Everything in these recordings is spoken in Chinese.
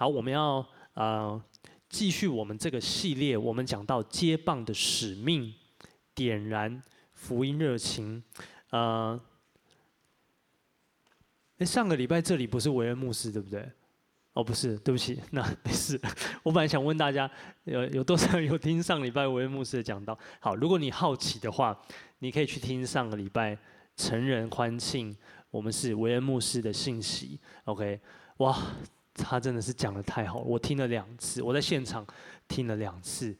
好，我们要呃继续我们这个系列，我们讲到接棒的使命，点燃福音热情。呃，哎，上个礼拜这里不是维恩牧师对不对？哦，不是，对不起，那没事。我本来想问大家，有有多少人有听上礼拜维恩牧师的讲道？好，如果你好奇的话，你可以去听上个礼拜成人欢庆，我们是维恩牧师的信息。OK，哇。他真的是讲得太好了，我听了两次，我在现场听了两次。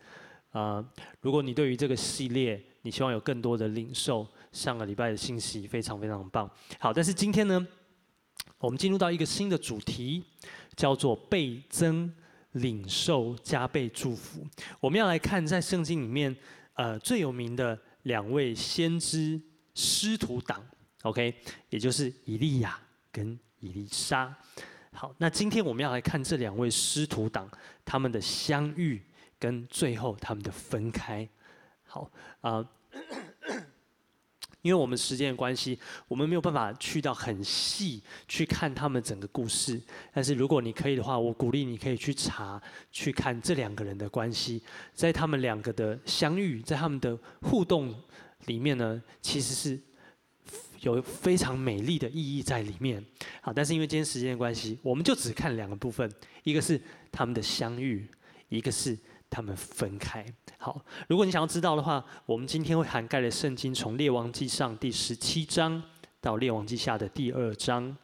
啊、呃，如果你对于这个系列，你希望有更多的领受，上个礼拜的信息非常非常棒。好，但是今天呢，我们进入到一个新的主题，叫做倍增领受加倍祝福。我们要来看在圣经里面，呃，最有名的两位先知师徒党，OK，也就是以利亚跟以利沙。好，那今天我们要来看这两位师徒党他们的相遇跟最后他们的分开。好啊、因为我们时间的关系，我们没有办法去到很细去看他们整个故事。但是如果你可以的话，我鼓励你可以去查去看这两个人的关系，在他们两个的相遇，在他们的互动里面呢，其实是。有非常美丽的意义在里面，好，但是因为今天时间的关系，我们就只看两个部分，一个是他们的相遇，一个是他们分开。好，如果你想要知道的话，我们今天会涵盖的圣经从列王记上第十七章到列王记下的第二章。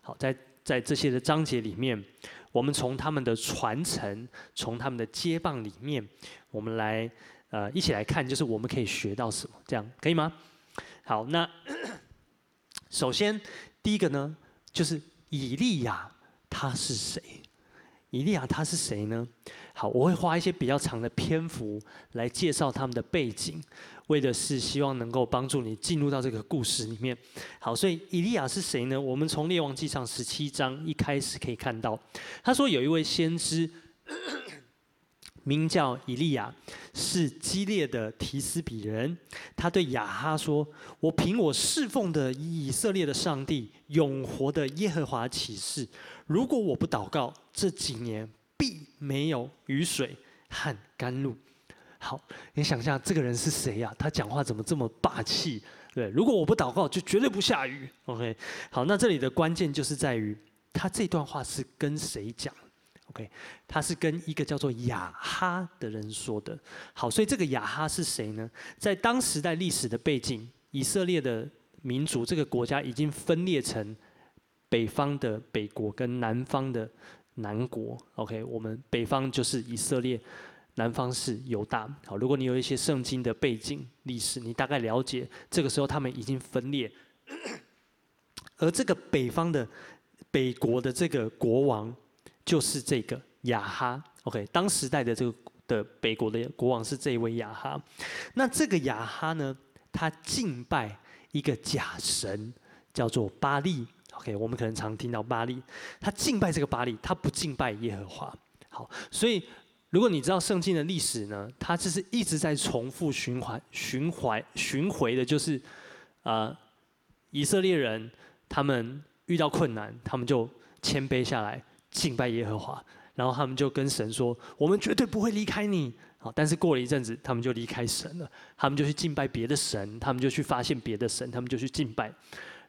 好，在在这些的章节里面，我们从他们的传承，从他们的接棒里面，我们来呃一起来看，就是我们可以学到什么，这样可以吗？好，那。首先，第一个呢，就是以利亚他是谁？以利亚他是谁呢？好，我会花一些比较长的篇幅来介绍他们的背景，为的是希望能够帮助你进入到这个故事里面。好，所以以利亚是谁呢？我们从列王记上十七章一开始可以看到，他说有一位先知。名叫以利亚，是基列的提斯比人。他对亚哈说：“我凭我侍奉的以色列的上帝，永活的耶和华起誓，如果我不祷告，这几年必没有雨水和甘露。”好，你想一下，这个人是谁呀？他讲话怎么这么霸气？对，如果我不祷告，就绝对不下雨。OK，好，那这里的关键就是在于他这段话是跟谁讲？OK，他是跟一个叫做雅哈的人说的。好，所以这个雅哈是谁呢？在当时代历史的背景，以色列的民族这个国家已经分裂成北方的北国跟南方的南国。OK，我们北方就是以色列，南方是犹大。好，如果你有一些圣经的背景历史，你大概了解这个时候他们已经分裂，而这个北方的北国的这个国王。就是这个亚哈，OK，当时代的这个的北国的国王是这一位亚哈。那这个亚哈呢，他敬拜一个假神，叫做巴力，OK，我们可能常听到巴力。他敬拜这个巴力，他不敬拜耶和华。好，所以如果你知道圣经的历史呢，他就是一直在重复循环、循环、巡回的，就是啊、呃，以色列人他们遇到困难，他们就谦卑下来。敬拜耶和华，然后他们就跟神说：“我们绝对不会离开你。”好，但是过了一阵子，他们就离开神了。他们就去敬拜别的神，他们就去发现别的神，他们就去敬拜。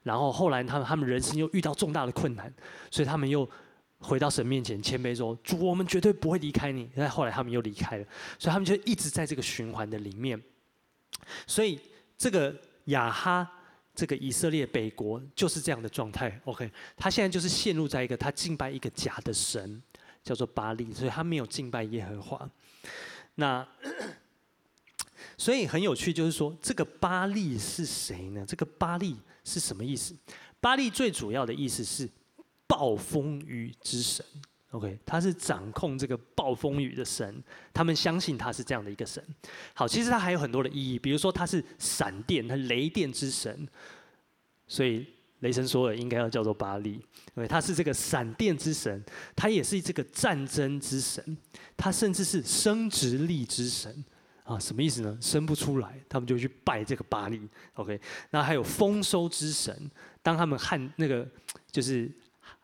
然后后来，他们他们人生又遇到重大的困难，所以他们又回到神面前谦卑说：“主，我们绝对不会离开你。”但后来他们又离开了，所以他们就一直在这个循环的里面。所以这个亚哈。这个以色列北国就是这样的状态，OK，他现在就是陷入在一个他敬拜一个假的神，叫做巴力，所以他没有敬拜耶和华。那 所以很有趣，就是说这个巴力是谁呢？这个巴力是什么意思？巴力最主要的意思是暴风雨之神。OK，他是掌控这个暴风雨的神，他们相信他是这样的一个神。好，其实他还有很多的意义，比如说他是闪电，他雷电之神，所以雷神索尔应该要叫做巴力。对，他是这个闪电之神，他也是这个战争之神，他甚至是生殖力之神啊，什么意思呢？生不出来，他们就去拜这个巴力。OK，那还有丰收之神，当他们旱那个就是。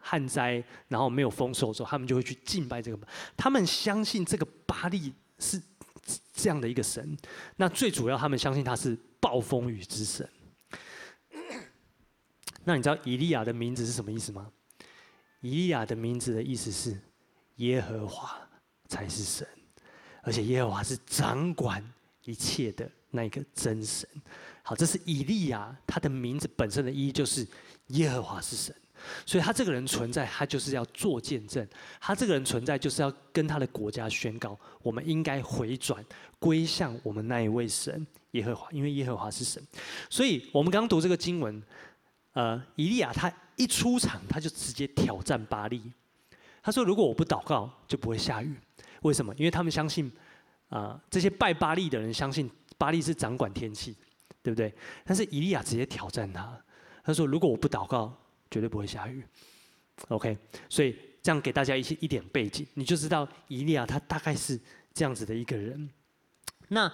旱灾，然后没有丰收的时候，他们就会去敬拜这个。他们相信这个巴力是这样的一个神。那最主要，他们相信他是暴风雨之神。那你知道以利亚的名字是什么意思吗？以利亚的名字的意思是耶和华才是神，而且耶和华是掌管一切的那个真神。好，这是以利亚他的名字本身的意义，就是耶和华是神。所以他这个人存在，他就是要做见证。他这个人存在，就是要跟他的国家宣告，我们应该回转归向我们那一位神耶和华，因为耶和华是神。所以我们刚读这个经文。呃，以利亚他一出场，他就直接挑战巴力。他说：“如果我不祷告，就不会下雨。为什么？因为他们相信，啊、这些拜巴力的人相信巴力是掌管天气，对不对？但是以利亚直接挑战他，他说：如果我不祷告，绝对不会下雨。OK，所以这样给大家一些一点背景，你就知道以利亚他大概是这样子的一个人。那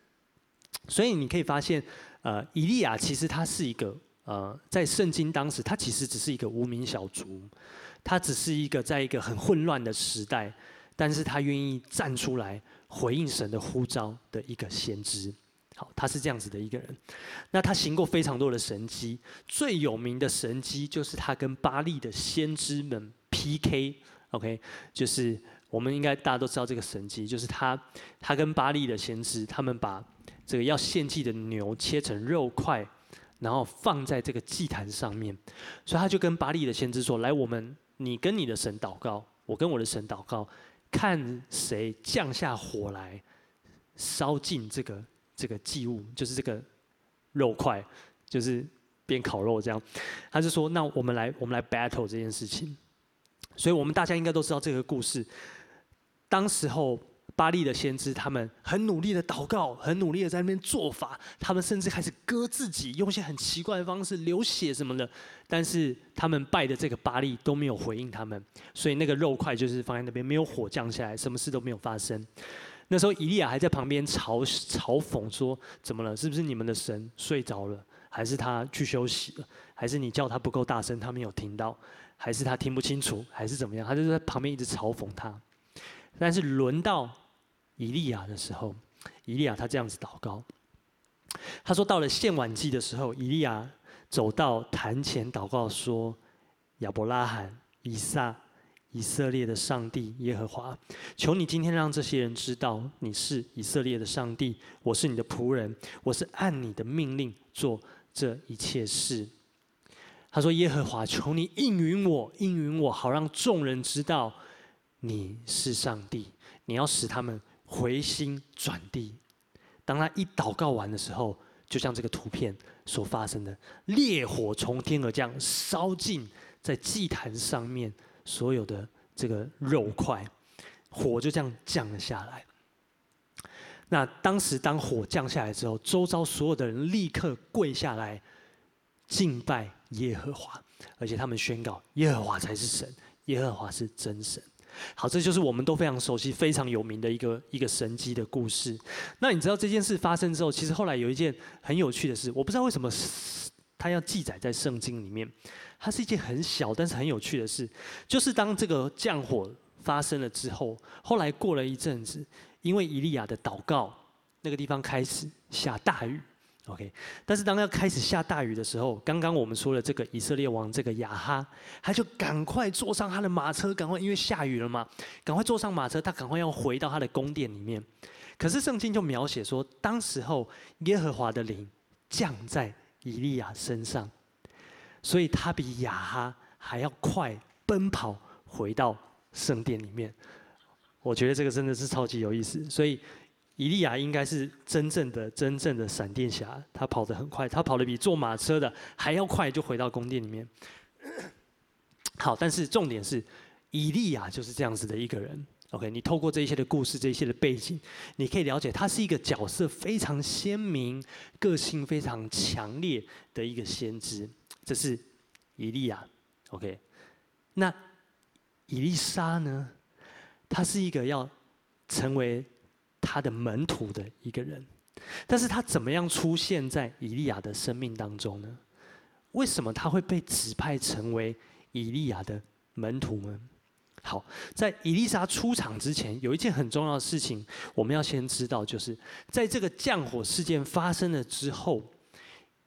所以你可以发现，呃，以利亚其实他是一个。呃，在圣经当时，他其实只是一个无名小卒，他只是一个在一个很混乱的时代，但是他愿意站出来回应神的呼召的一个先知。好，他是这样子的一个人。那他行过非常多的神迹，最有名的神迹就是他跟巴力的先知们 PK。OK，就是我们应该大家都知道这个神迹，就是他他跟巴力的先知，他们把这个要献祭的牛切成肉块。然后放在这个祭坛上面，所以他就跟巴力的先知说：“来，我们你跟你的神祷告，我跟我的神祷告，看谁降下火来烧尽这个这个祭物，就是这个肉块，就是边烤肉这样。”他就说：“那我们来，我们来 battle 这件事情。”所以我们大家应该都知道这个故事，当时候。巴力的先知，他们很努力的祷告，很努力的在那边做法，他们甚至开始割自己，用一些很奇怪的方式流血什么的。但是他们拜的这个巴力都没有回应他们，所以那个肉块就是放在那边，没有火降下来，什么事都没有发生。那时候以利亚还在旁边嘲嘲讽说：“怎么了？是不是你们的神睡着了？还是他去休息了？还是你叫他不够大声，他没有听到？还是他听不清楚？还是怎么样？”他就在旁边一直嘲讽他。但是轮到。以利亚的时候，以利亚他这样子祷告，他说：“到了献晚祭的时候，以利亚走到坛前祷告说：‘亚伯拉罕、以撒、以色列的上帝耶和华，求你今天让这些人知道你是以色列的上帝，我是你的仆人，我是按你的命令做这一切事。’他说：‘耶和华，求你应允我，应允我，好让众人知道你是上帝，你要使他们。’回心转地，当他一祷告完的时候，就像这个图片所发生的，烈火从天而降，烧尽在祭坛上面所有的这个肉块，火就这样降了下来。那当时当火降下来之后，周遭所有的人立刻跪下来敬拜耶和华，而且他们宣告耶和华才是神，耶和华是真神。好，这就是我们都非常熟悉、非常有名的一个一个神迹的故事。那你知道这件事发生之后，其实后来有一件很有趣的事，我不知道为什么它要记载在圣经里面。它是一件很小但是很有趣的事，就是当这个降火发生了之后，后来过了一阵子，因为以利亚的祷告，那个地方开始下大雨。OK，但是当要开始下大雨的时候，刚刚我们说了这个以色列王这个亚哈，他就赶快坐上他的马车，赶快因为下雨了嘛，赶快坐上马车，他赶快要回到他的宫殿里面。可是圣经就描写说，当时候耶和华的灵降在以利亚身上，所以他比亚哈还要快奔跑回到圣殿里面。我觉得这个真的是超级有意思，所以。以利亚应该是真正的、真正的闪电侠，他跑得很快，他跑得比坐马车的还要快，就回到宫殿里面。好，但是重点是，以利亚就是这样子的一个人。OK，你透过这一些的故事、这一些的背景，你可以了解他是一个角色非常鲜明、个性非常强烈的一个先知。这是以利亚。OK，那以利沙呢？他是一个要成为。他的门徒的一个人，但是他怎么样出现在以利亚的生命当中呢？为什么他会被指派成为以利亚的门徒呢。好，在以利沙出场之前，有一件很重要的事情，我们要先知道，就是在这个降火事件发生了之后，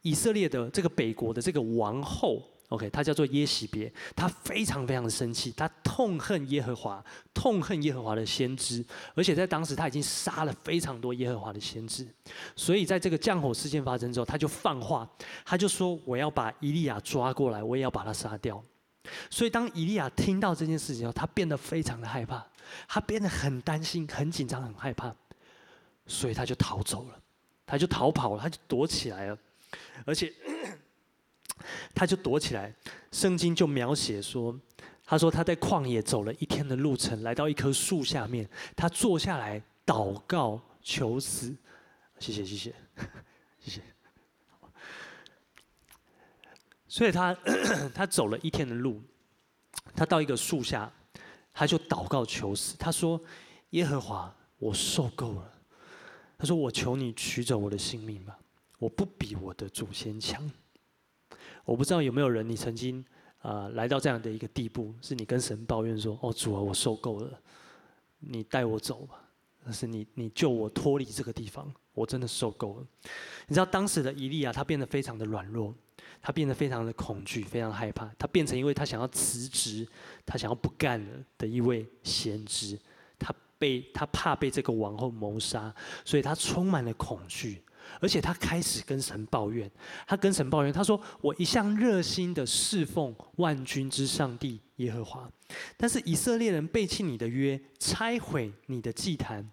以色列的这个北国的这个王后，OK，她叫做耶洗别，她非常非常的生气，她痛恨耶和华，痛恨耶和华的先知，而且在当时她已经杀了非常多耶和华的先知，所以在这个降火事件发生之后，她就放话，她就说：“我要把以利亚抓过来，我也要把他杀掉。”所以，当以利亚听到这件事情后，他变得非常的害怕，他变得很担心、很紧张、很害怕，所以他就逃走了，他就逃跑了，他就躲起来了，而且 他就躲起来。圣经就描写说，他说他在旷野走了一天的路程，来到一棵树下面，他坐下来祷告求死。谢谢，谢谢，谢谢。所以他 他走了一天的路，他到一个树下，他就祷告求死。他说：“耶和华，我受够了。”他说：“我求你取走我的性命吧，我不比我的祖先强。”我不知道有没有人，你曾经啊、来到这样的一个地步，是你跟神抱怨说：“哦，主啊，我受够了，你带我走吧。”但是你你救我脱离这个地方，我真的受够了。你知道当时的以利亚，他变得非常的软弱。他变得非常的恐惧，非常害怕。他变成一位他想要辞职、他想要不干了的一位先知。他被他怕被这个王后谋杀，所以他充满了恐惧，而且他开始跟神抱怨。他跟神抱怨，他说：“我一向热心的侍奉万军之上帝耶和华，但是以色列人背弃你的约，拆毁你的祭坛，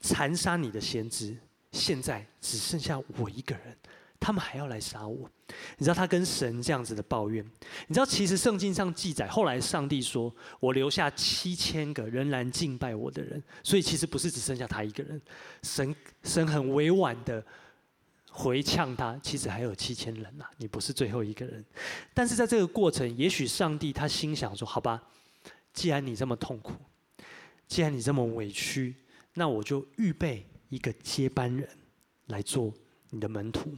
残杀你的先知，现在只剩下我一个人。”他们还要来杀我，你知道他跟神这样子的抱怨。你知道其实圣经上记载，后来上帝说：“我留下七千个仍然敬拜我的人。”所以其实不是只剩下他一个人。神神很委婉的回呛他，其实还有七千人呐，你不是最后一个人。但是在这个过程，也许上帝他心想说：“好吧，既然你这么痛苦，既然你这么委屈，那我就预备一个接班人来做你的门徒。”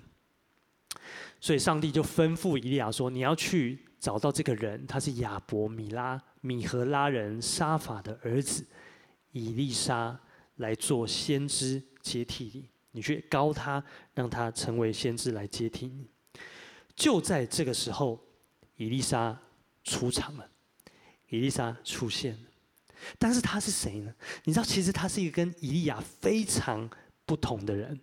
所以上帝就吩咐以利亚说：“你要去找到这个人，他是亚伯米拉米何拉人沙法的儿子以利沙，来做先知接替你。你去膏他，让他成为先知来接替你。”就在这个时候，以利沙出场了。以利沙出现了，但是他是谁呢？你知道，其实他是一个跟以利亚非常不同的人。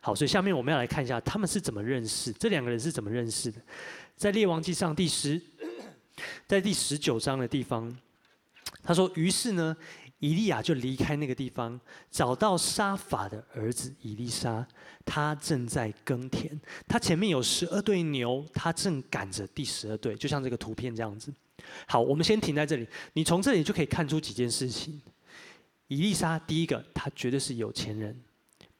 好，所以下面我们要来看一下他们是怎么认识，这两个人是怎么认识的。在列王记上第十，在第十九章的地方，他说：“于是呢，以利亚就离开那个地方，找到沙法的儿子以利沙，他正在耕田，他前面有十二对牛，他正赶着第十二对，就像这个图片这样子。好，我们先停在这里，你从这里就可以看出几件事情。以利沙第一个，他绝对是有钱人。”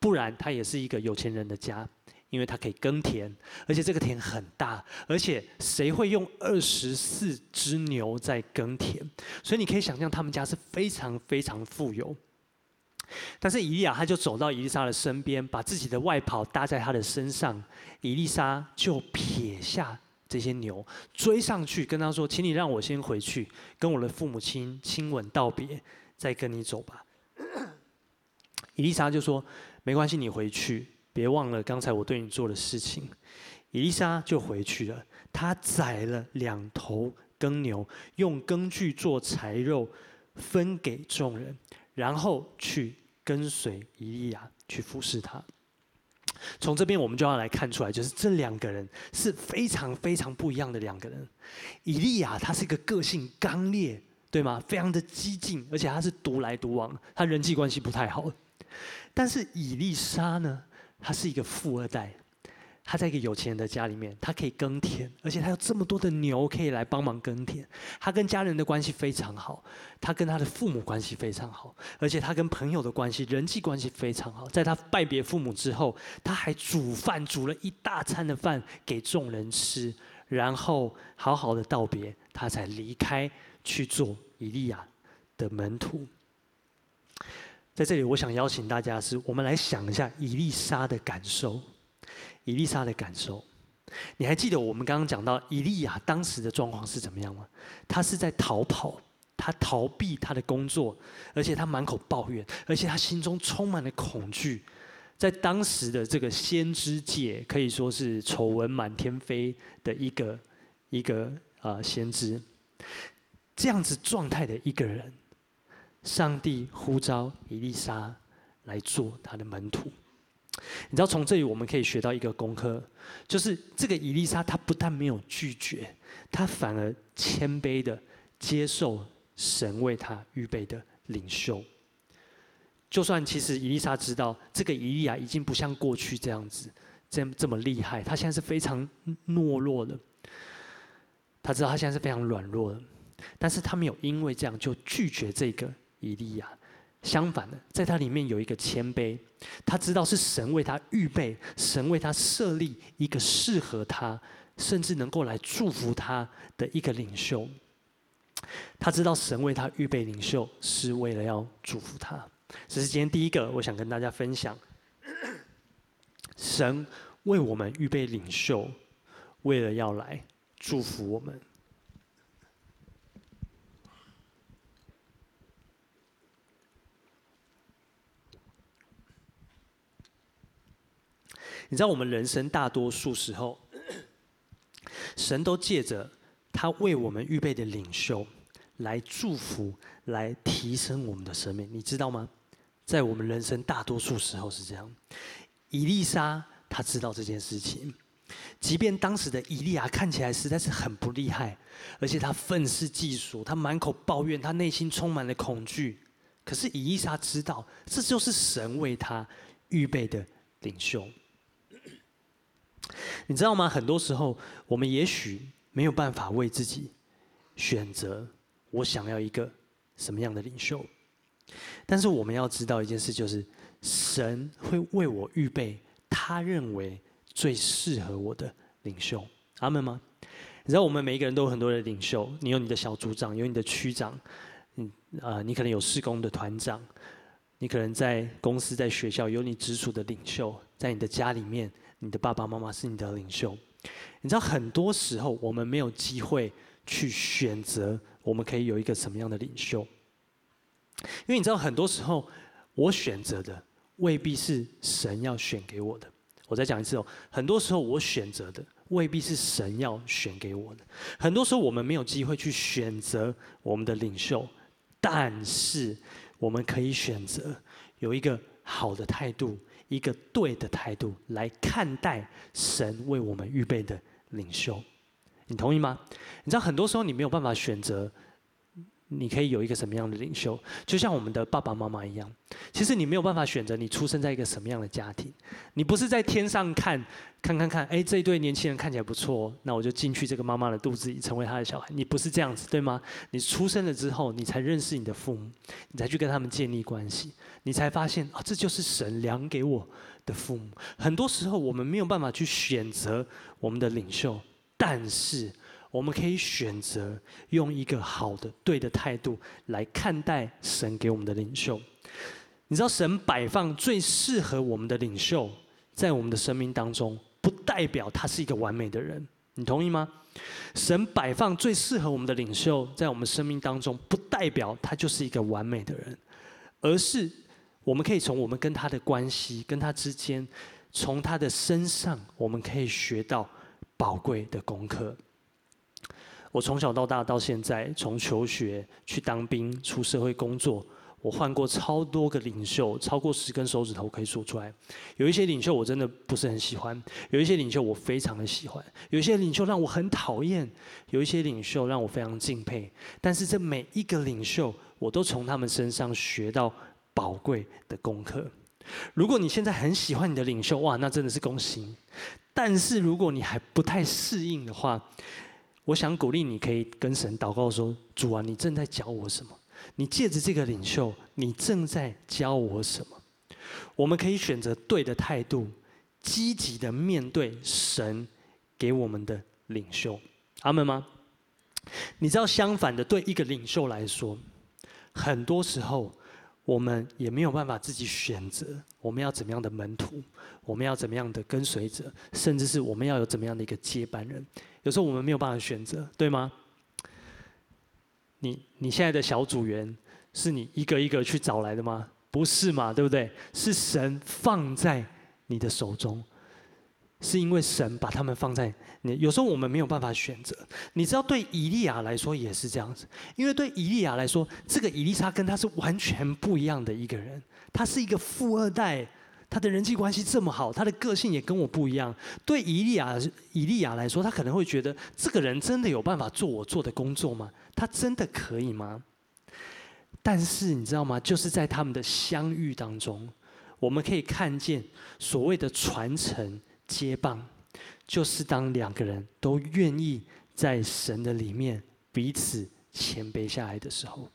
不然，他也是一个有钱人的家，因为他可以耕田，而且这个田很大，而且谁会用二十四只牛在耕田？所以你可以想象，他们家是非常非常富有。但是以利亚他就走到以利沙的身边，把自己的外袍搭在他的身上，以利沙就撇下这些牛，追上去跟他说：“请你让我先回去，跟我的父母亲亲吻道别，再跟你走吧。”以利沙就说。没关系，你回去，别忘了刚才我对你做的事情。以利沙就回去了，他宰了两头耕牛，用耕具做柴肉，分给众人，然后去跟随以利亚去服侍他。从这边我们就要来看出来，就是这两个人是非常非常不一样的两个人。以利亚他是一个个性刚烈，对吗？非常的激进，而且他是独来独往，他人际关系不太好。但是以利沙呢，他是一个富二代，他在一个有钱人的家里面，他可以耕田，而且他有这么多的牛可以来帮忙耕田。他跟家人的关系非常好，他跟他的父母关系非常好，而且他跟朋友的关系、人际关系非常好。在他拜别父母之后，他还煮饭，煮了一大餐的饭给众人吃，然后好好的道别，他才离开去做以利亚的门徒。在这里，我想邀请大家是，我们来想一下伊丽莎的感受。伊丽莎的感受，你还记得我们刚刚讲到伊利亚当时的状况是怎么样吗？他是在逃跑，他逃避他的工作，而且他满口抱怨，而且他心中充满了恐惧。在当时的这个先知界，可以说是丑闻满天飞的一个一个啊、呃、先知。这样子状态的一个人，上帝呼召伊丽莎来做他的门徒。你知道，从这里我们可以学到一个功课，就是这个伊丽莎她不但没有拒绝，她反而谦卑的接受神为他预备的领袖。就算其实伊丽莎知道这个伊利亚已经不像过去这样子，这这么厉害，他现在是非常懦弱的。他知道他现在是非常软弱的，但是他没有因为这样就拒绝这个以利亚。相反的，在他里面有一个谦卑，他知道是神为他预备，神为他设立一个适合他，甚至能够来祝福他的一个领袖。他知道神为他预备领袖是为了要祝福他。这是今天第一个，我想跟大家分享。神为我们预备领袖，为了要来祝福我们。你知道，我们人生大多数时候，神都借着他为我们预备的领袖来祝福、来提升我们的生命，你知道吗？在我们人生大多数时候是这样。以利沙他知道这件事情，即便当时的以利亚看起来实在是很不厉害，而且他愤世嫉俗，他满口抱怨，他内心充满了恐惧。可是以丽莎知道，这就是神为他预备的领袖。你知道吗？很多时候，我们也许没有办法为自己选择我想要一个什么样的领袖，但是我们要知道一件事，就是神会为我预备他认为最适合我的领袖。阿门吗？你知道，我们每一个人都有很多的领袖，你有你的小组长，有你的区长，嗯啊，你可能有事工的团长，你可能在公司、在学校有你直属的领袖，在你的家里面。你的爸爸妈妈是你的领袖，你知道很多时候我们没有机会去选择，我们可以有一个什么样的领袖？因为你知道很多时候我选择的未必是神要选给我的。我再讲一次哦，很多时候我选择的未必是神要选给我的。很多时候我们没有机会去选择我们的领袖，但是我们可以选择有一个好的态度。一个对的态度来看待神为我们预备的领袖，你同意吗？你知道很多时候你没有办法选择，你可以有一个什么样的领袖？就像我们的爸爸妈妈一样，其实你没有办法选择你出生在一个什么样的家庭。你不是在天上看，看看看，哎，这一对年轻人看起来不错，那我就进去这个妈妈的肚子里，成为他的小孩。你不是这样子，对吗？你出生了之后，你才认识你的父母，你才去跟他们建立关系。你才发现啊，这就是神量给我的父母。很多时候，我们没有办法去选择我们的领袖，但是我们可以选择用一个好的、对的态度来看待神给我们的领袖。你知道，神摆放最适合我们的领袖在我们的生命当中，不代表他是一个完美的人。你同意吗？神摆放最适合我们的领袖在我们生命当中，不代表他就是一个完美的人，而是。我们可以从我们跟他的关系、跟他之间，从他的身上，我们可以学到宝贵的功课。我从小到大到现在，从求学去当兵、出社会工作，我换过超多个领袖，超过十根手指头可以数出来。有一些领袖我真的不是很喜欢，有一些领袖我非常的喜欢，有一些领袖让我很讨厌，有一些领袖让我非常敬佩。但是这每一个领袖，我都从他们身上学到。宝贵的功课。如果你现在很喜欢你的领袖，哇，那真的是恭喜。但是如果你还不太适应的话，我想鼓励你可以跟神祷告说：“主啊，你正在教我什么？你借着这个领袖，你正在教我什么？”我们可以选择对的态度，积极的面对神给我们的领袖。阿门吗？你知道，相反的，对一个领袖来说，很多时候。我们也没有办法自己选择我们要怎么样的门徒，我们要怎么样的跟随者，甚至是我们要有怎么样的一个接班人。有时候我们没有办法选择，对吗？你你现在的小组员是你一个一个去找来的吗？不是嘛，对不对？是神放在你的手中。是因为神把他们放在你，有时候我们没有办法选择。你知道，对以利亚来说也是这样子。因为对以利亚来说，这个以利沙跟他是完全不一样的一个人。他是一个富二代，他的人际关系这么好，他的个性也跟我不一样。对以利亚以利亚来说，他可能会觉得这个人真的有办法做我做的工作吗？他真的可以吗？但是你知道吗？就是在他们的相遇当中，我们可以看见所谓的传承。接棒，就是当两个人都愿意在神的里面彼此谦卑下来的时候。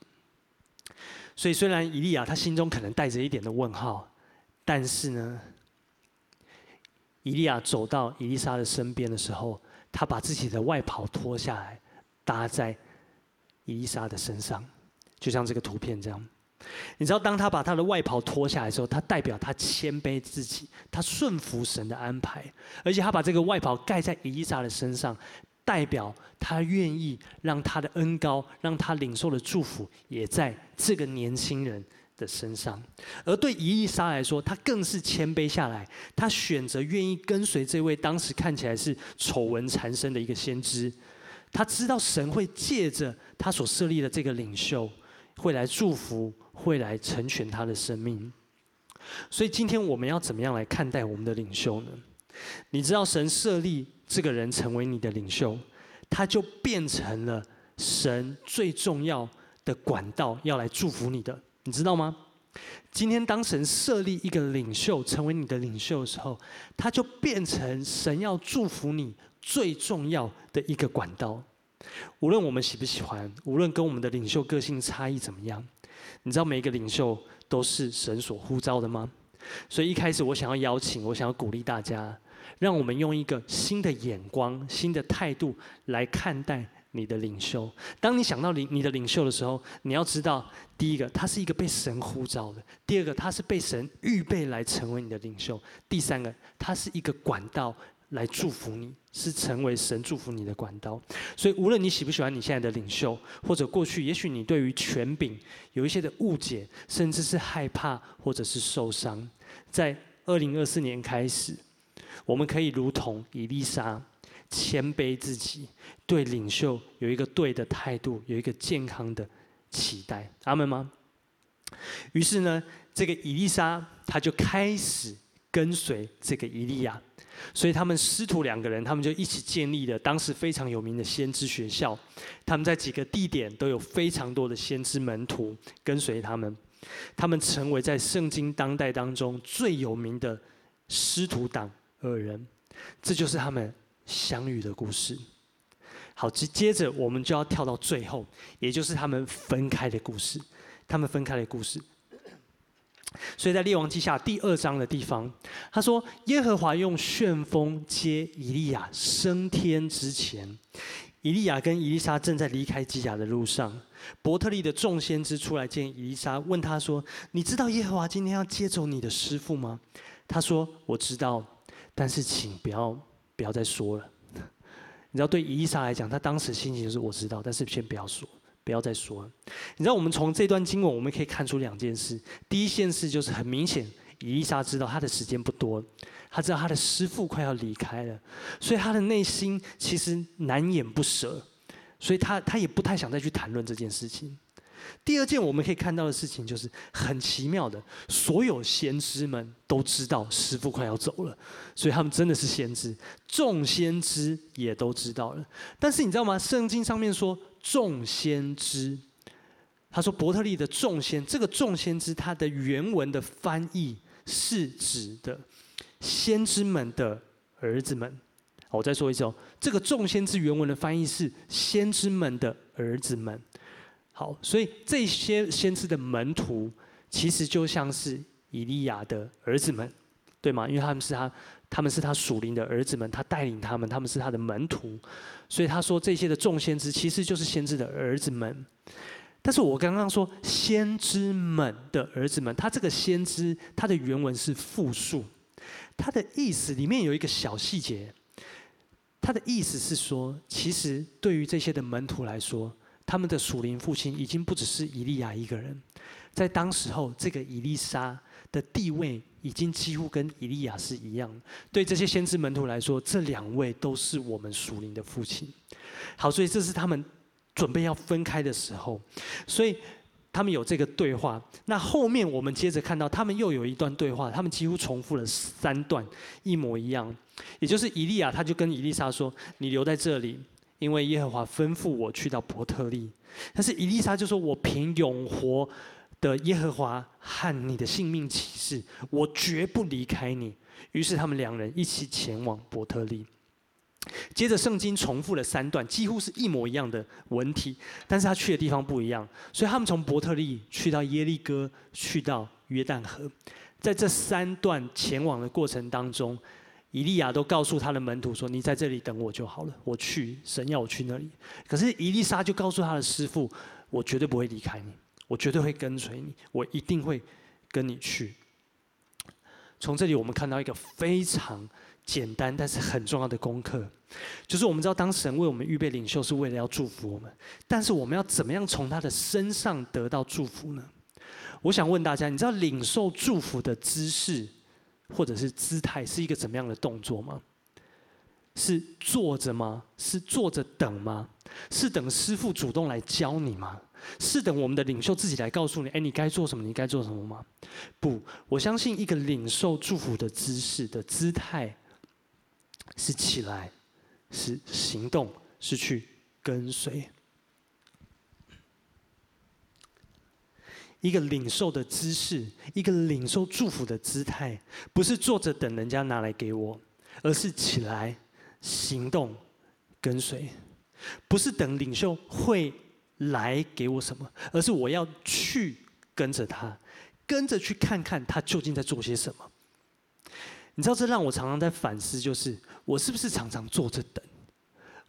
所以，虽然以利亚他心中可能带着一点的问号，但是呢，以利亚走到以利沙的身边的时候，他把自己的外袍脱下来，搭在以利沙的身上，就像这个图片这样。你知道，当他把他的外袍脱下来的时候，他代表他谦卑自己，他顺服神的安排，而且他把这个外袍盖在以利沙的身上，代表他愿意让他的恩高，让他领受的祝福也在这个年轻人的身上。而对以利沙来说，他更是谦卑下来，他选择愿意跟随这位当时看起来是丑闻缠身的一个先知。他知道神会借着他所设立的这个领袖，会来祝福。会来成全他的生命，所以今天我们要怎么样来看待我们的领袖呢？你知道神设立这个人成为你的领袖，他就变成了神最重要的管道，要来祝福你的，你知道吗？今天当神设立一个领袖成为你的领袖的时候，他就变成神要祝福你最重要的一个管道。无论我们喜不喜欢，无论跟我们的领袖个性差异怎么样。你知道每一个领袖都是神所呼召的吗？所以一开始我想要邀请，我想要鼓励大家，让我们用一个新的眼光、新的态度来看待你的领袖。当你想到领你的领袖的时候，你要知道，第一个，他是一个被神呼召的；第二个，他是被神预备来成为你的领袖；第三个，他是一个管道。来祝福你，是成为神祝福你的管道。所以，无论你喜不喜欢你现在的领袖，或者过去，也许你对于权柄有一些的误解，甚至是害怕，或者是受伤。在二零二四年开始，我们可以如同以利沙，谦卑自己，对领袖有一个对的态度，有一个健康的期待。阿门吗？于是呢，这个以利沙他就开始跟随这个以利亚。所以他们师徒两个人，他们就一起建立了当时非常有名的先知学校。他们在几个地点都有非常多的先知门徒跟随他们。他们成为在圣经当代当中最有名的师徒党二人。这就是他们相遇的故事。好，接接着我们就要跳到最后，也就是他们分开的故事。他们分开的故事。所以在列王记下第二章的地方，他说：“耶和华用旋风接以利亚升天之前，以利亚跟以利沙正在离开基甲的路上。伯特利的众先知出来见以利沙，问他说：‘你知道耶和华今天要接走你的师傅吗？’他说：‘我知道，但是请不要不要再说了。’你知道，对以利沙来讲，他当时心情就是我知道，但是先不要说。”不要再说了。你知道，我们从这段经文我们可以看出两件事。第一件事就是很明显，以利沙知道他的时间不多，他知道他的师傅快要离开了，所以他的内心其实难掩不舍，所以他他也不太想再去谈论这件事情。第二件我们可以看到的事情就是很奇妙的，所有先知们都知道师傅快要走了，所以他们真的是先知，众先知也都知道了。但是你知道吗？圣经上面说。众先知，他说伯特利的众先，这个众先知，他的原文的翻译是指的先知们的儿子们。我再说一次哦，这个众先知原文的翻译是先知们的儿子们。好，所以这些先知的门徒，其实就像是以利亚的儿子们，对吗？因为他们是他。他们是他属灵的儿子们，他带领他们，他们是他的门徒，所以他说这些的众先知其实就是先知的儿子们。但是我刚刚说先知们的儿子们，他这个先知，他的原文是复数，他的意思里面有一个小细节，他的意思是说，其实对于这些的门徒来说，他们的属灵父亲已经不只是以利亚一个人，在当时候，这个以利沙的地位已经几乎跟以利亚是一样。对这些先知门徒来说，这两位都是我们属灵的父亲。好，所以这是他们。准备要分开的时候，所以他们有这个对话。那后面我们接着看到，他们又有一段对话，他们几乎重复了三段，一模一样。也就是以利亚他就跟以利沙说：“你留在这里，因为耶和华吩咐我去到伯特利。”但是以利沙就说：“我凭永活的耶和华和你的性命起誓，我绝不离开你。”于是他们两人一起前往伯特利。接着，圣经重复了三段，几乎是一模一样的文体，但是他去的地方不一样。所以他们从伯特利去到耶利哥，去到约旦河。在这三段前往的过程当中，以利亚都告诉他的门徒说：“你在这里等我就好了，我去，神要我去那里。”可是伊丽莎就告诉他的师傅：“我绝对不会离开你，我绝对会跟随你，我一定会跟你去。”从这里我们看到一个非常。简单但是很重要的功课，就是我们知道，当神为我们预备领袖，是为了要祝福我们。但是我们要怎么样从他的身上得到祝福呢？我想问大家，你知道领受祝福的姿势或者是姿态是一个怎么样的动作吗？是坐着吗？是坐着等吗？是等师傅主动来教你吗？是等我们的领袖自己来告诉你，哎，你该做什么？你该做什么吗？不，我相信一个领受祝福的姿势的姿态。是起来，是行动，是去跟随。一个领受的姿势，一个领受祝福的姿态，不是坐着等人家拿来给我，而是起来行动跟随。不是等领袖会来给我什么，而是我要去跟着他，跟着去看看他究竟在做些什么。你知道，这让我常常在反思，就是我是不是常常坐着等？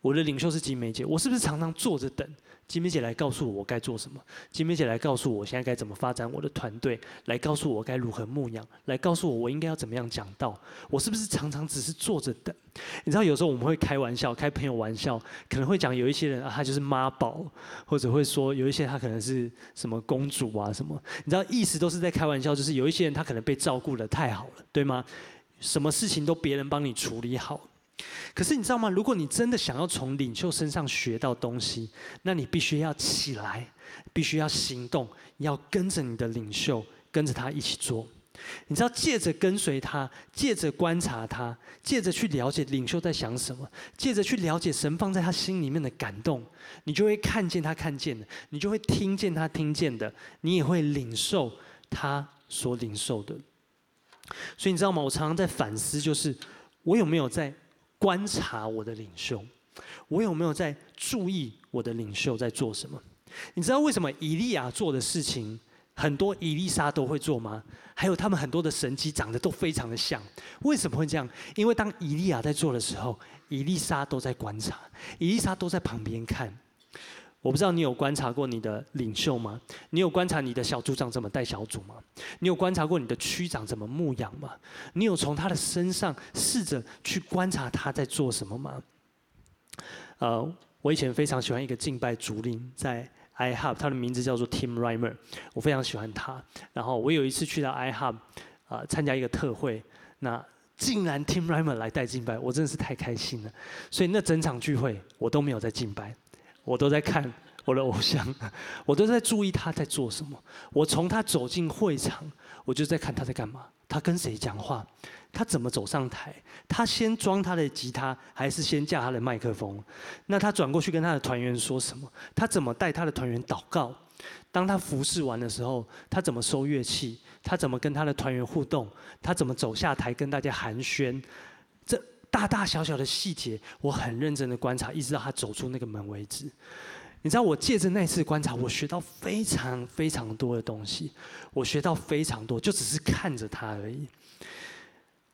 我的领袖是金梅姐，我是不是常常坐着等金梅姐来告诉我我该做什么？金梅姐来告诉我现在该怎么发展我的团队，来告诉我该如何牧养，来告诉我我应该要怎么样讲道？我是不是常常只是坐着等？你知道，有时候我们会开玩笑，开朋友玩笑，可能会讲有一些人啊，他就是妈宝，或者会说有一些他可能是什么公主啊什么。你知道，意思都是在开玩笑，就是有一些人他可能被照顾得太好了，对吗？什么事情都别人帮你处理好，可是你知道吗？如果你真的想要从领袖身上学到东西，那你必须要起来，必须要行动，要跟着你的领袖，跟着他一起做。你知道，借着跟随他，借着观察他，借着去了解领袖在想什么，借着去了解神放在他心里面的感动，你就会看见他看见的，你就会听见他听见的，你也会领受他所领受的。所以你知道吗？我常常在反思，就是我有没有在观察我的领袖，我有没有在注意我的领袖在做什么？你知道为什么以利亚做的事情很多，以利沙都会做吗？还有他们很多的神迹长得都非常的像，为什么会这样？因为当以利亚在做的时候，以利沙都在观察，以利沙都在旁边看。我不知道你有观察过你的领袖吗？你有观察你的小组长怎么带小组吗？你有观察过你的区长怎么牧养吗？你有从他的身上试着去观察他在做什么吗？呃，我以前非常喜欢一个敬拜主领，在 iHub，他的名字叫做 Tim Reimer，我非常喜欢他。然后我有一次去到 iHub，啊、呃，参加一个特会，那竟然 Tim Reimer 来带敬拜，我真的是太开心了。所以那整场聚会我都没有在敬拜。我都在看我的偶像，我都在注意他在做什么。我从他走进会场，我就在看他在干嘛，他跟谁讲话，他怎么走上台，他先装他的吉他，还是先架他的麦克风？那他转过去跟他的团员说什么？他怎么带他的团员祷告？当他服侍完的时候，他怎么收乐器？他怎么跟他的团员互动？他怎么走下台跟大家寒暄？大大小小的细节，我很认真的观察，一直到他走出那个门为止。你知道，我借着那次观察，我学到非常非常多的东西。我学到非常多，就只是看着他而已。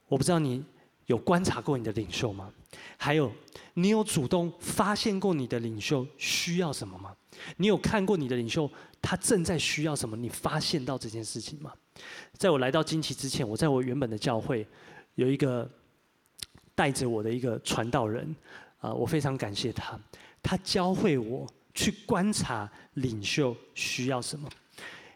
我不知道你有观察过你的领袖吗？还有，你有主动发现过你的领袖需要什么吗？你有看过你的领袖他正在需要什么？你发现到这件事情吗？在我来到惊奇之前，我在我原本的教会有一个带着我的一个传道人，啊，我非常感谢他，他教会我去观察领袖需要什么。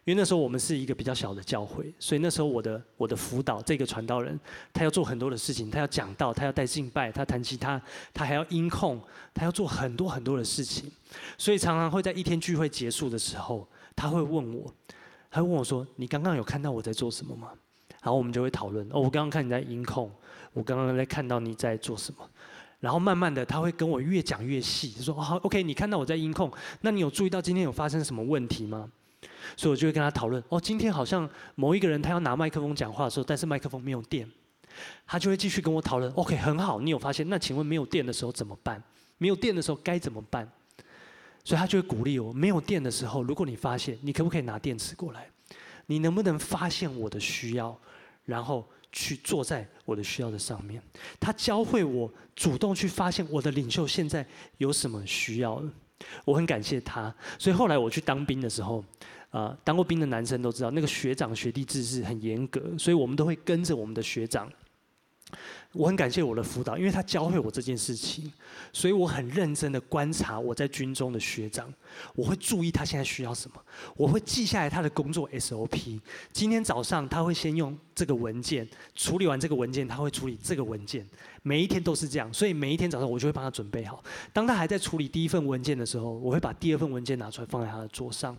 因为那时候我们是一个比较小的教会，所以那时候我的我的辅导这个传道人，他要做很多的事情，他要讲道，他要带敬拜，他弹吉他，他还要音控，他要做很多很多的事情，所以常常会在一天聚会结束的时候，他会问我，他问我说：“你刚刚有看到我在做什么吗？”然后我们就会讨论：“哦，我刚刚看你在音控，我刚刚在看到你在做什么。”然后慢慢的他会跟我越讲越细，就说：“好，OK，你看到我在音控，那你有注意到今天有发生什么问题吗？”所以我就会跟他讨论哦，今天好像某一个人他要拿麦克风讲话的时候，但是麦克风没有电，他就会继续跟我讨论。OK，很好，你有发现？那请问没有电的时候怎么办？没有电的时候该怎么办？所以他就会鼓励我，没有电的时候，如果你发现，你可不可以拿电池过来？你能不能发现我的需要，然后去坐在我的需要的上面？他教会我主动去发现我的领袖现在有什么需要，我很感谢他。所以后来我去当兵的时候。啊、呃，当过兵的男生都知道，那个学长学弟制是很严格，所以我们都会跟着我们的学长。我很感谢我的辅导，因为他教会我这件事情，所以我很认真的观察我在军中的学长，我会注意他现在需要什么，我会记下来他的工作 SOP。今天早上他会先用这个文件处理完这个文件，他会处理这个文件，每一天都是这样，所以每一天早上我就会帮他准备好。当他还在处理第一份文件的时候，我会把第二份文件拿出来放在他的桌上，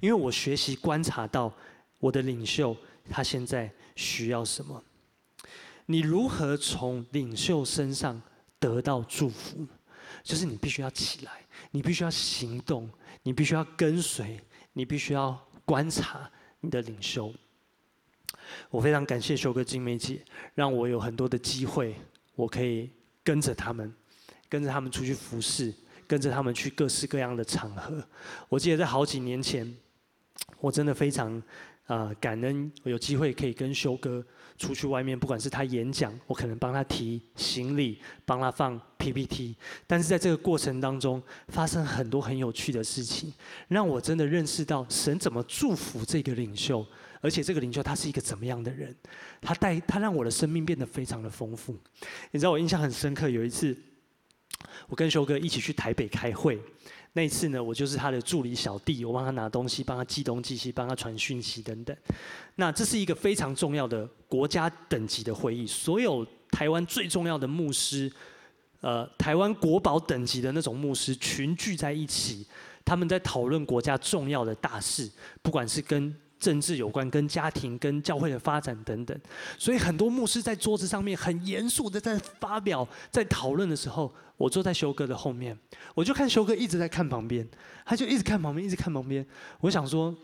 因为我学习观察到我的领袖他现在需要什么。你如何从领袖身上得到祝福？就是你必须要起来，你必须要行动，你必须要跟随，你必须要观察你的领袖。我非常感谢修哥、金梅姐，让我有很多的机会，我可以跟着他们，跟着他们出去服侍，跟着他们去各式各样的场合。我记得在好几年前，我真的非常啊、呃、感恩，有机会可以跟修哥。出去外面，不管是他演讲，我可能帮他提行李，帮他放 PPT。但是在这个过程当中，发生很多很有趣的事情，让我真的认识到神怎么祝福这个领袖，而且这个领袖他是一个怎么样的人，他带他让我的生命变得非常的丰富。你知道我印象很深刻，有一次我跟修哥一起去台北开会。那一次呢，我就是他的助理小弟，我帮他拿东西，帮他寄东寄西，帮他传讯息等等。那这是一个非常重要的国家等级的会议，所有台湾最重要的牧师，呃，台湾国宝等级的那种牧师群聚在一起，他们在讨论国家重要的大事，不管是跟政治有关、跟家庭、跟教会的发展等等。所以很多牧师在桌子上面很严肃的在发表、在讨论的时候。我坐在修哥的后面，我就看修哥一直在看旁边，他就一直看旁边，一直看旁边。我想说，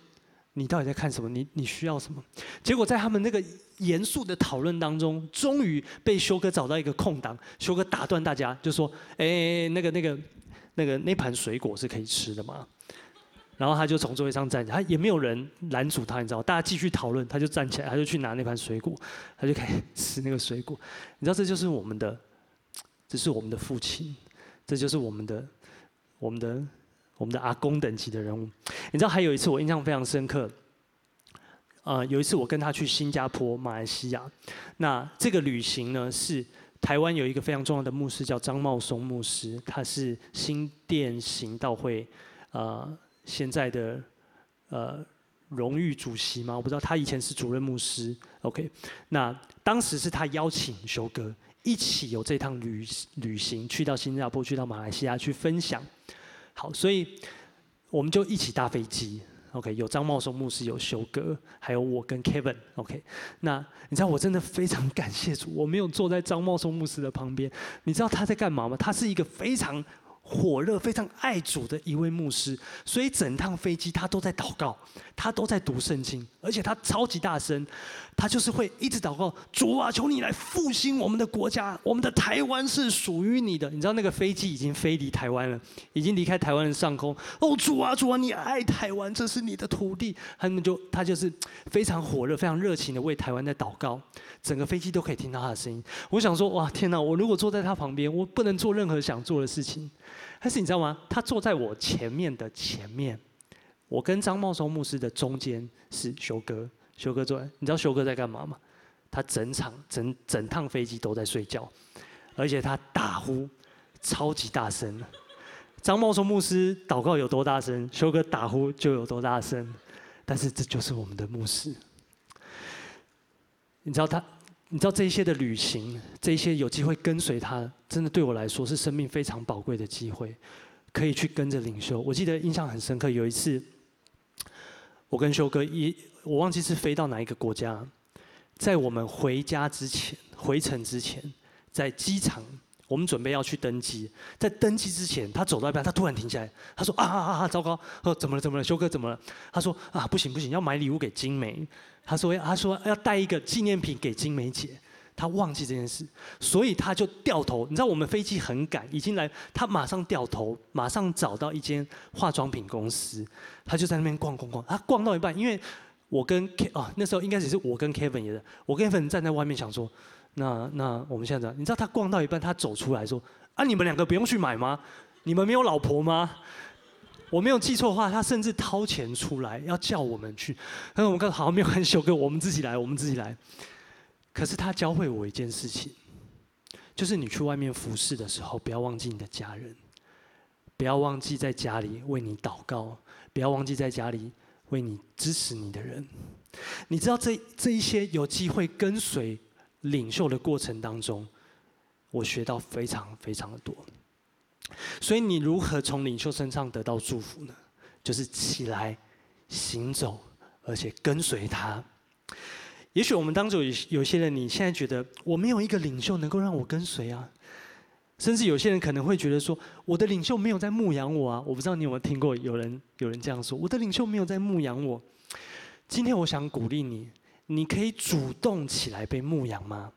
你到底在看什么？你你需要什么？结果在他们那个严肃的讨论当中，终于被修哥找到一个空档，修哥打断大家，就说：“哎，那个那个那个那盘水果是可以吃的吗？”然后他就从座位上站起来，他也没有人拦阻他，你知道，大家继续讨论，他就站起来，他就去拿那盘水果，他就开始吃那个水果。你知道，这就是我们的。这是我们的父亲，这就是我们的、我们的、我们的阿公等级的人物。你知道，还有一次我印象非常深刻，呃，有一次我跟他去新加坡、马来西亚，那这个旅行呢，是台湾有一个非常重要的牧师叫张茂松牧师，他是新店行道会呃现在的呃荣誉主席吗，我不知道他以前是主任牧师。OK，那当时是他邀请修哥。一起有这趟旅旅行，去到新加坡，去到马来西亚去分享。好，所以我们就一起搭飞机。OK，有张茂松牧师，有修哥，还有我跟 Kevin。OK，那你知道我真的非常感谢主，我没有坐在张茂松牧师的旁边。你知道他在干嘛吗？他是一个非常。火热、非常爱主的一位牧师，所以整趟飞机他都在祷告，他都在读圣经，而且他超级大声，他就是会一直祷告：主啊，求你来复兴我们的国家，我们的台湾是属于你的。你知道那个飞机已经飞离台湾了，已经离开台湾的上空。哦，主啊，主啊，你爱台湾，这是你的土地。他们就他就是非常火热、非常热情的为台湾在祷告，整个飞机都可以听到他的声音。我想说，哇，天哪！我如果坐在他旁边，我不能做任何想做的事情。但是你知道吗？他坐在我前面的前面，我跟张茂松牧师的中间是修哥。修哥坐，你知道修哥在干嘛吗？他整场整整趟飞机都在睡觉，而且他打呼超级大声。张茂松牧师祷告有多大声，修哥打呼就有多大声。但是这就是我们的牧师。你知道他，你知道这些的旅行，这些有机会跟随他，真的对我来说是生命非常宝贵的机会，可以去跟着领袖。我记得印象很深刻，有一次我跟修哥一，我忘记是飞到哪一个国家，在我们回家之前，回程之前，在机场。我们准备要去登机，在登机之前，他走到一半，他突然停下来，他说：“啊啊啊啊，糟糕！怎么了？怎么了？修哥怎么了？”他说：“啊，不行不行，要买礼物给金梅。”他说：“他说要带一个纪念品给金梅姐。”他忘记这件事，所以他就掉头。你知道我们飞机很赶，已经来，他马上掉头，马上找到一间化妆品公司，他就在那边逛逛逛。他逛到一半，因为我跟 K 啊，那时候应该只是我跟 Kevin 也的，我跟 Kevin 站在外面想说。那那我们现在，你知道他逛到一半，他走出来说：“啊，你们两个不用去买吗？你们没有老婆吗？”我没有记错的话，他甚至掏钱出来要叫我们去。但是我们刚好没有很修哥，我们自己来，我们自己来。可是他教会我一件事情，就是你去外面服侍的时候，不要忘记你的家人，不要忘记在家里为你祷告，不要忘记在家里为你支持你的人。你知道这这一些有机会跟随。领袖的过程当中，我学到非常非常的多。所以你如何从领袖身上得到祝福呢？就是起来行走，而且跟随他。也许我们当中有有些人，你现在觉得我没有一个领袖能够让我跟随啊，甚至有些人可能会觉得说，我的领袖没有在牧养我啊。我不知道你有没有听过有人有人这样说，我的领袖没有在牧养我。今天我想鼓励你。你可以主动起来被牧养吗？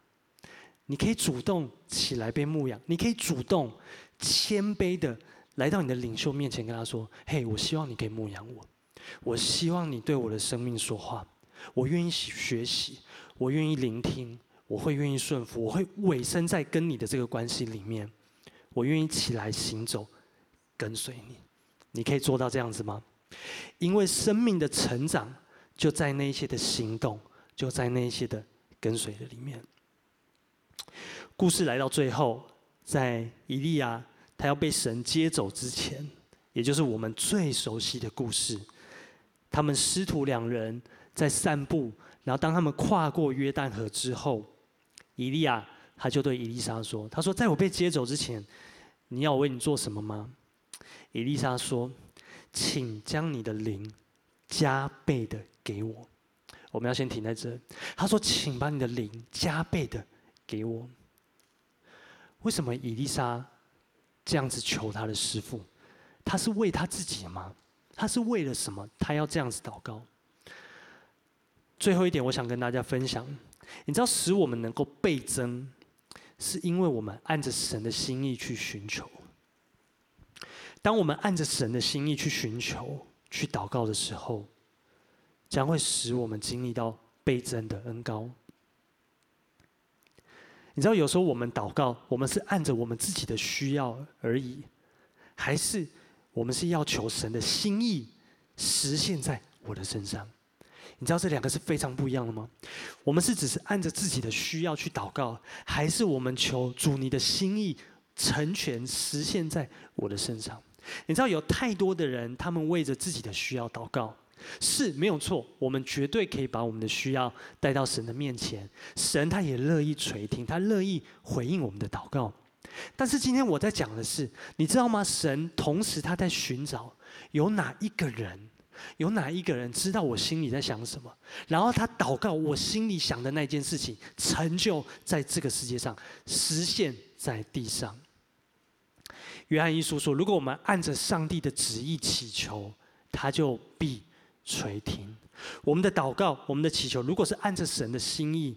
你可以主动起来被牧养，你可以主动谦卑的来到你的领袖面前，跟他说：“嘿，我希望你可以牧养我，我希望你对我的生命说话，我愿意学习，我愿意聆听，我会愿意顺服，我会委身在跟你的这个关系里面，我愿意起来行走，跟随你。你可以做到这样子吗？因为生命的成长就在那些的行动。”就在那些的跟随的里面，故事来到最后，在以利亚他要被神接走之前，也就是我们最熟悉的故事，他们师徒两人在散步，然后当他们跨过约旦河之后，以利亚他就对伊丽莎说：“他说，在我被接走之前，你要我为你做什么吗？”伊丽莎说：“请将你的灵加倍的给我。”我们要先停在这。他说：“请把你的灵加倍的给我。”为什么以利沙这样子求他的师傅？他是为他自己吗？他是为了什么？他要这样子祷告。最后一点，我想跟大家分享，你知道，使我们能够倍增，是因为我们按着神的心意去寻求。当我们按着神的心意去寻求、去祷告的时候，将会使我们经历到倍增的恩膏。你知道，有时候我们祷告，我们是按着我们自己的需要而已，还是我们是要求神的心意实现在我的身上？你知道这两个是非常不一样的吗？我们是只是按着自己的需要去祷告，还是我们求主你的心意成全实现在我的身上？你知道，有太多的人，他们为着自己的需要祷告。是没有错，我们绝对可以把我们的需要带到神的面前，神他也乐意垂听，他乐意回应我们的祷告。但是今天我在讲的是，你知道吗？神同时他在寻找有哪一个人，有哪一个人知道我心里在想什么，然后他祷告我心里想的那件事情，成就在这个世界上，实现在地上。约翰一书说，如果我们按着上帝的旨意祈求，他就必。垂听我们的祷告，我们的祈求，如果是按着神的心意，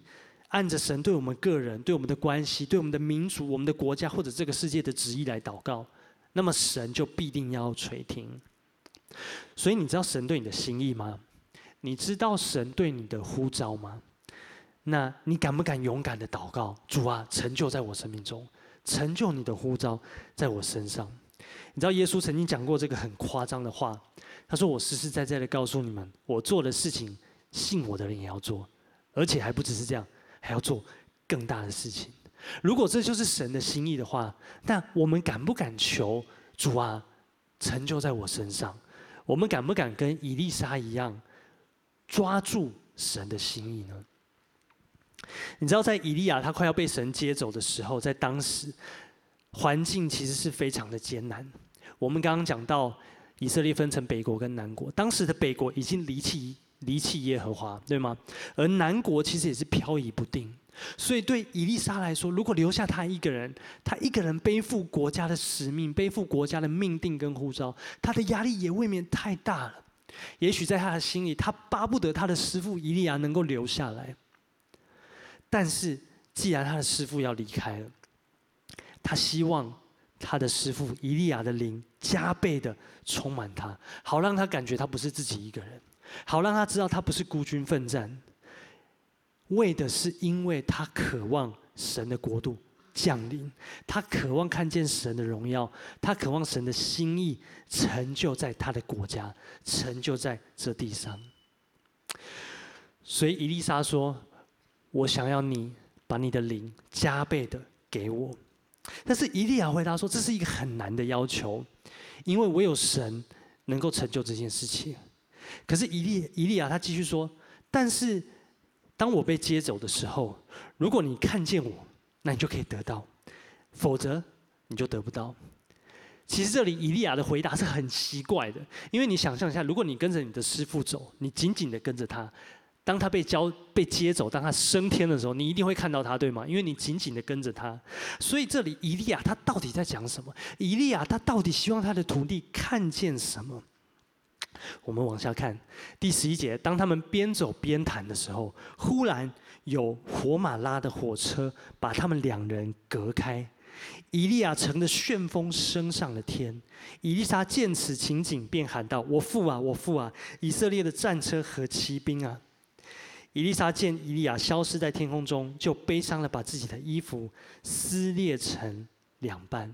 按着神对我们个人、对我们的关系、对我们的民族、我们的国家或者这个世界的旨意来祷告，那么神就必定要垂听。所以你知道神对你的心意吗？你知道神对你的呼召吗？那你敢不敢勇敢的祷告？主啊，成就在我生命中，成就你的呼召在我身上。你知道耶稣曾经讲过这个很夸张的话，他说：“我实实在在的告诉你们，我做的事情，信我的人也要做，而且还不只是这样，还要做更大的事情。如果这就是神的心意的话，那我们敢不敢求主啊，成就在我身上？我们敢不敢跟以利沙一样，抓住神的心意呢？”你知道，在以利亚他快要被神接走的时候，在当时环境其实是非常的艰难。我们刚刚讲到以色列分成北国跟南国，当时的北国已经离弃离弃耶和华，对吗？而南国其实也是飘移不定。所以对以利沙来说，如果留下他一个人，他一个人背负国家的使命，背负国家的命定跟呼召，他的压力也未免太大了。也许在他的心里，他巴不得他的师傅以利亚能够留下来。但是，既然他的师傅要离开了，他希望他的师傅伊利亚的灵加倍的充满他，好让他感觉他不是自己一个人，好让他知道他不是孤军奋战，为的是因为他渴望神的国度降临，他渴望看见神的荣耀，他渴望神的心意成就在他的国家，成就在这地上。所以伊丽莎说。我想要你把你的灵加倍的给我，但是以利亚回答说，这是一个很难的要求，因为我有神能够成就这件事情。可是以利以利亚他继续说，但是当我被接走的时候，如果你看见我，那你就可以得到；否则你就得不到。其实这里以利亚的回答是很奇怪的，因为你想象一下，如果你跟着你的师傅走，你紧紧的跟着他。当他被交被接走，当他升天的时候，你一定会看到他，对吗？因为你紧紧的跟着他。所以这里以利亚他到底在讲什么？以利亚他到底希望他的徒弟看见什么？我们往下看第十一节，当他们边走边谈的时候，忽然有火马拉的火车把他们两人隔开。以利亚乘着旋风升上了天。以利沙见此情景，便喊道：“我父啊，我父啊！以色列的战车和骑兵啊！”伊丽莎见伊利亚消失在天空中，就悲伤的把自己的衣服撕裂成两半。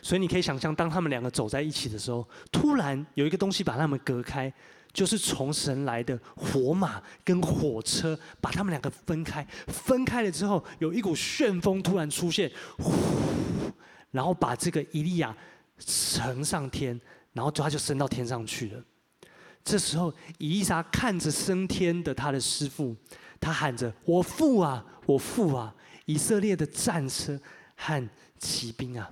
所以你可以想象，当他们两个走在一起的时候，突然有一个东西把他们隔开，就是从神来的火马跟火车把他们两个分开。分开了之后，有一股旋风突然出现，呼，然后把这个伊利亚乘上天，然后他就升到天上去了。这时候，以利沙看着升天的他的师父，他喊着：“我父啊，我父啊！以色列的战车和骑兵啊！”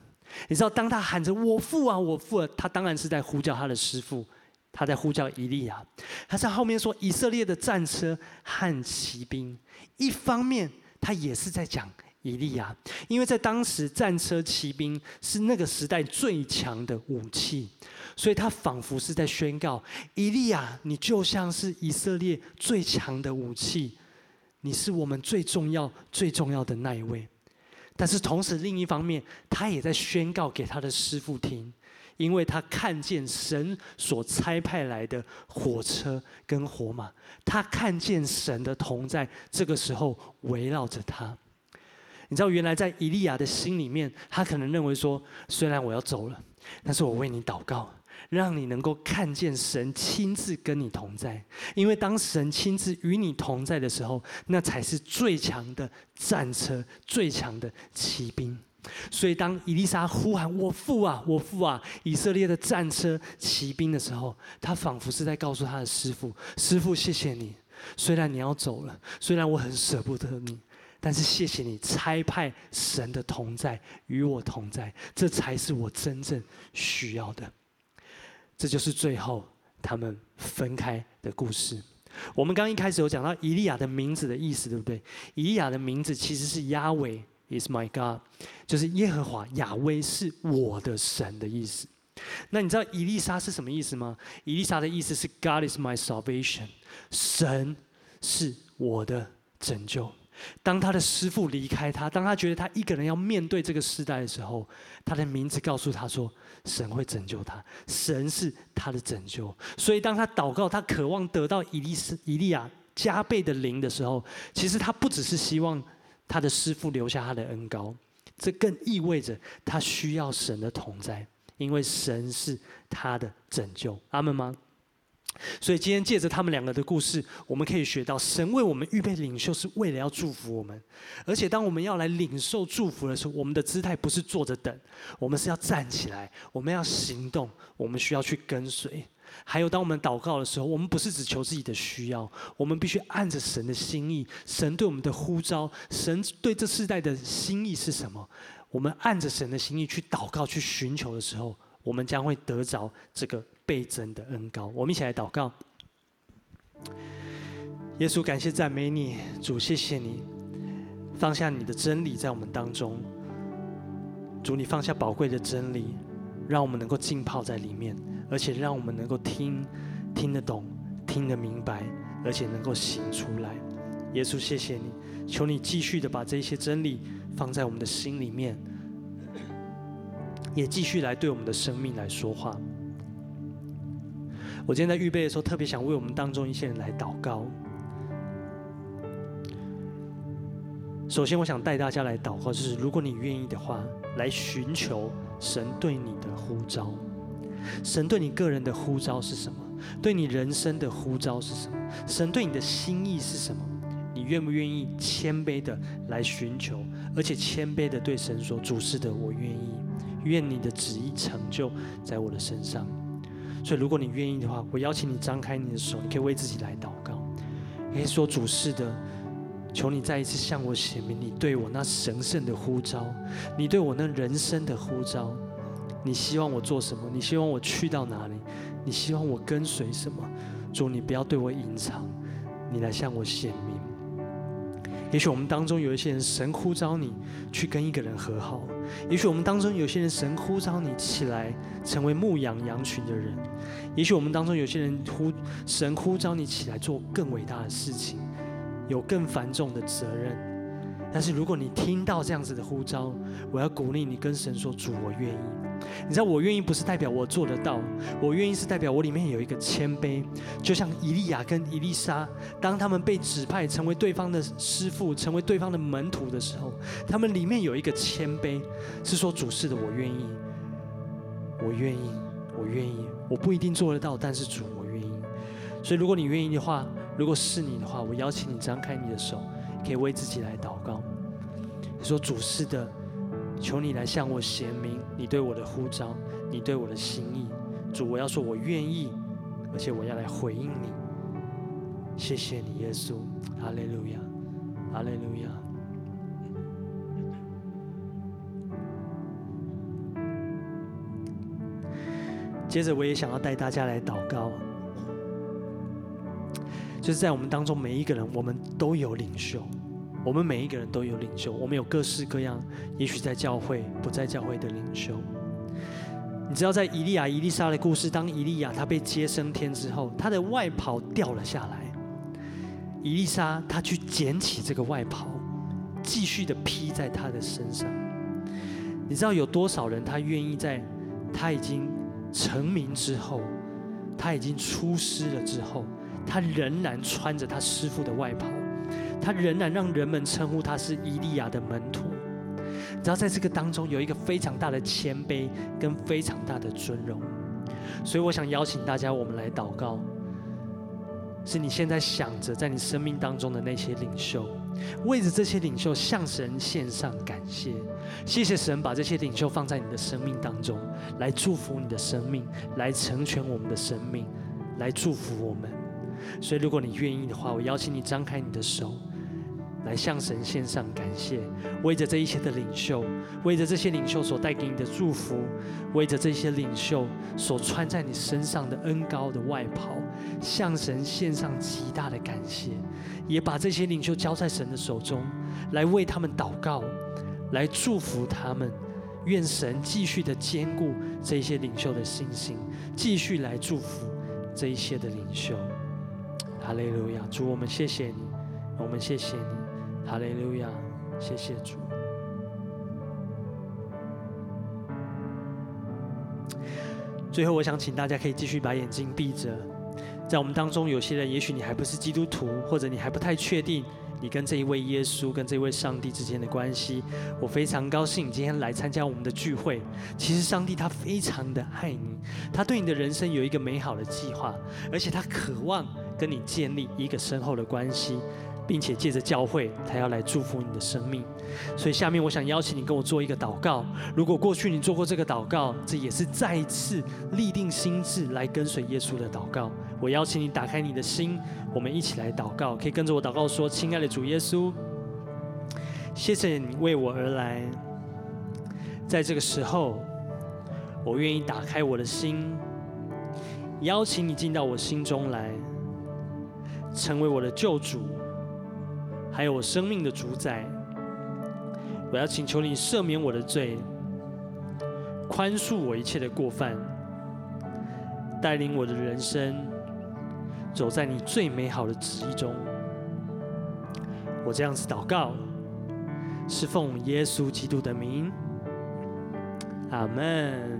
你知道，当他喊着“我父啊，我父啊”，他当然是在呼叫他的师父，他在呼叫以利亚。他在后面说：“以色列的战车和骑兵。”一方面，他也是在讲以利亚，因为在当时，战车、骑兵是那个时代最强的武器。所以他仿佛是在宣告：以利亚，你就像是以色列最强的武器，你是我们最重要、最重要的那一位。但是同时，另一方面，他也在宣告给他的师傅听，因为他看见神所差派来的火车跟火马，他看见神的同在，这个时候围绕着他。你知道，原来在以利亚的心里面，他可能认为说：虽然我要走了，但是我为你祷告。让你能够看见神亲自跟你同在，因为当神亲自与你同在的时候，那才是最强的战车、最强的骑兵。所以，当以利沙呼喊“我父啊，我父啊”，以色列的战车、骑兵的时候，他仿佛是在告诉他的师傅：“师傅，谢谢你。虽然你要走了，虽然我很舍不得你，但是谢谢你差派神的同在与我同在，这才是我真正需要的。”这就是最后他们分开的故事。我们刚一开始有讲到以利亚的名字的意思，对不对？以利亚的名字其实是亚维，is my God，就是耶和华亚威是我的神的意思。那你知道以利沙是什么意思吗？以利沙的意思是 God is my salvation，神是我的拯救。当他的师傅离开他，当他觉得他一个人要面对这个时代的时候，他的名字告诉他说。神会拯救他，神是他的拯救。所以，当他祷告，他渴望得到以利斯、以利亚加倍的灵的时候，其实他不只是希望他的师傅留下他的恩膏，这更意味着他需要神的同在，因为神是他的拯救。阿门吗？所以今天借着他们两个的故事，我们可以学到，神为我们预备领袖是为了要祝福我们。而且当我们要来领受祝福的时候，我们的姿态不是坐着等，我们是要站起来，我们要行动，我们需要去跟随。还有当我们祷告的时候，我们不是只求自己的需要，我们必须按着神的心意，神对我们的呼召，神对这世代的心意是什么？我们按着神的心意去祷告、去寻求的时候，我们将会得着这个。倍增的恩膏，我们一起来祷告。耶稣，感谢赞美你，主，谢谢你放下你的真理在我们当中。主，你放下宝贵的真理，让我们能够浸泡在里面，而且让我们能够听听得懂、听得明白，而且能够行出来。耶稣，谢谢你，求你继续的把这些真理放在我们的心里面，也继续来对我们的生命来说话。我今天在预备的时候，特别想为我们当中一些人来祷告。首先，我想带大家来祷告，就是如果你愿意的话，来寻求神对你的呼召。神对你个人的呼召是什么？对你人生的呼召是什么？神对你的心意是什么？你愿不愿意谦卑的来寻求，而且谦卑的对神说：“主是的，我愿意，愿你的旨意成就在我的身上。”所以，如果你愿意的话，我邀请你张开你的手，你可以为自己来祷告。你可以说：“主是的，求你再一次向我显明你对我那神圣的呼召，你对我那人生的呼召。你希望我做什么？你希望我去到哪里？你希望我跟随什么？主，你不要对我隐藏，你来向我显明。也许我们当中有一些人，神呼召你去跟一个人和好。”也许我们当中有些人，神呼召你起来成为牧羊羊群的人；也许我们当中有些人呼神呼召你起来做更伟大的事情，有更繁重的责任。但是如果你听到这样子的呼召，我要鼓励你跟神说：“主，我愿意。”你知道，我愿意不是代表我做得到，我愿意是代表我里面有一个谦卑，就像伊利亚跟伊丽莎，当他们被指派成为对方的师傅，成为对方的门徒的时候，他们里面有一个谦卑，是说主是的，我愿意，我愿意，我愿意，我不一定做得到，但是主，我愿意。所以，如果你愿意的话，如果是你的话，我邀请你张开你的手，可以为自己来祷告，你说主是的。求你来向我显明你对我的呼召，你对我的心意。主，我要说，我愿意，而且我要来回应你。谢谢你，耶稣，哈利路亚，哈利路亚。接着，我也想要带大家来祷告，就是在我们当中每一个人，我们都有领袖。我们每一个人都有领袖，我们有各式各样，也许在教会不在教会的领袖。你知道，在以利亚、伊丽莎的故事，当以利亚他被接升天之后，他的外袍掉了下来，伊丽莎他去捡起这个外袍，继续的披在他的身上。你知道有多少人他愿意在他已经成名之后，他已经出师了之后，他仍然穿着他师傅的外袍？他仍然让人们称呼他是伊利亚的门徒，然后在这个当中有一个非常大的谦卑跟非常大的尊荣，所以我想邀请大家，我们来祷告，是你现在想着在你生命当中的那些领袖，为着这些领袖向神献上感谢，谢谢神把这些领袖放在你的生命当中，来祝福你的生命，来成全我们的生命，来祝福我们。所以如果你愿意的话，我邀请你张开你的手。来向神献上感谢，为着这一切的领袖，为着这些领袖所带给你的祝福，为着这些领袖所穿在你身上的恩高的外袍，向神献上极大的感谢，也把这些领袖交在神的手中，来为他们祷告，来祝福他们。愿神继续的坚固这些领袖的信心，继续来祝福这一些的领袖。哈利路亚，主，我们谢谢你，我们谢谢你。哈利路亚，谢谢主。最后，我想请大家可以继续把眼睛闭着。在我们当中，有些人，也许你还不是基督徒，或者你还不太确定你跟这一位耶稣、跟这位上帝之间的关系。我非常高兴你今天来参加我们的聚会。其实上帝他非常的爱你，他对你的人生有一个美好的计划，而且他渴望跟你建立一个深厚的关系。并且借着教会，他要来祝福你的生命。所以下面我想邀请你跟我做一个祷告。如果过去你做过这个祷告，这也是再一次立定心智来跟随耶稣的祷告。我邀请你打开你的心，我们一起来祷告。可以跟着我祷告说：“亲爱的主耶稣，谢谢你为我而来。在这个时候，我愿意打开我的心，邀请你进到我心中来，成为我的救主。”还有我生命的主宰，我要请求你赦免我的罪，宽恕我一切的过犯，带领我的人生走在你最美好的旨意中。我这样子祷告，是奉耶稣基督的名，阿门。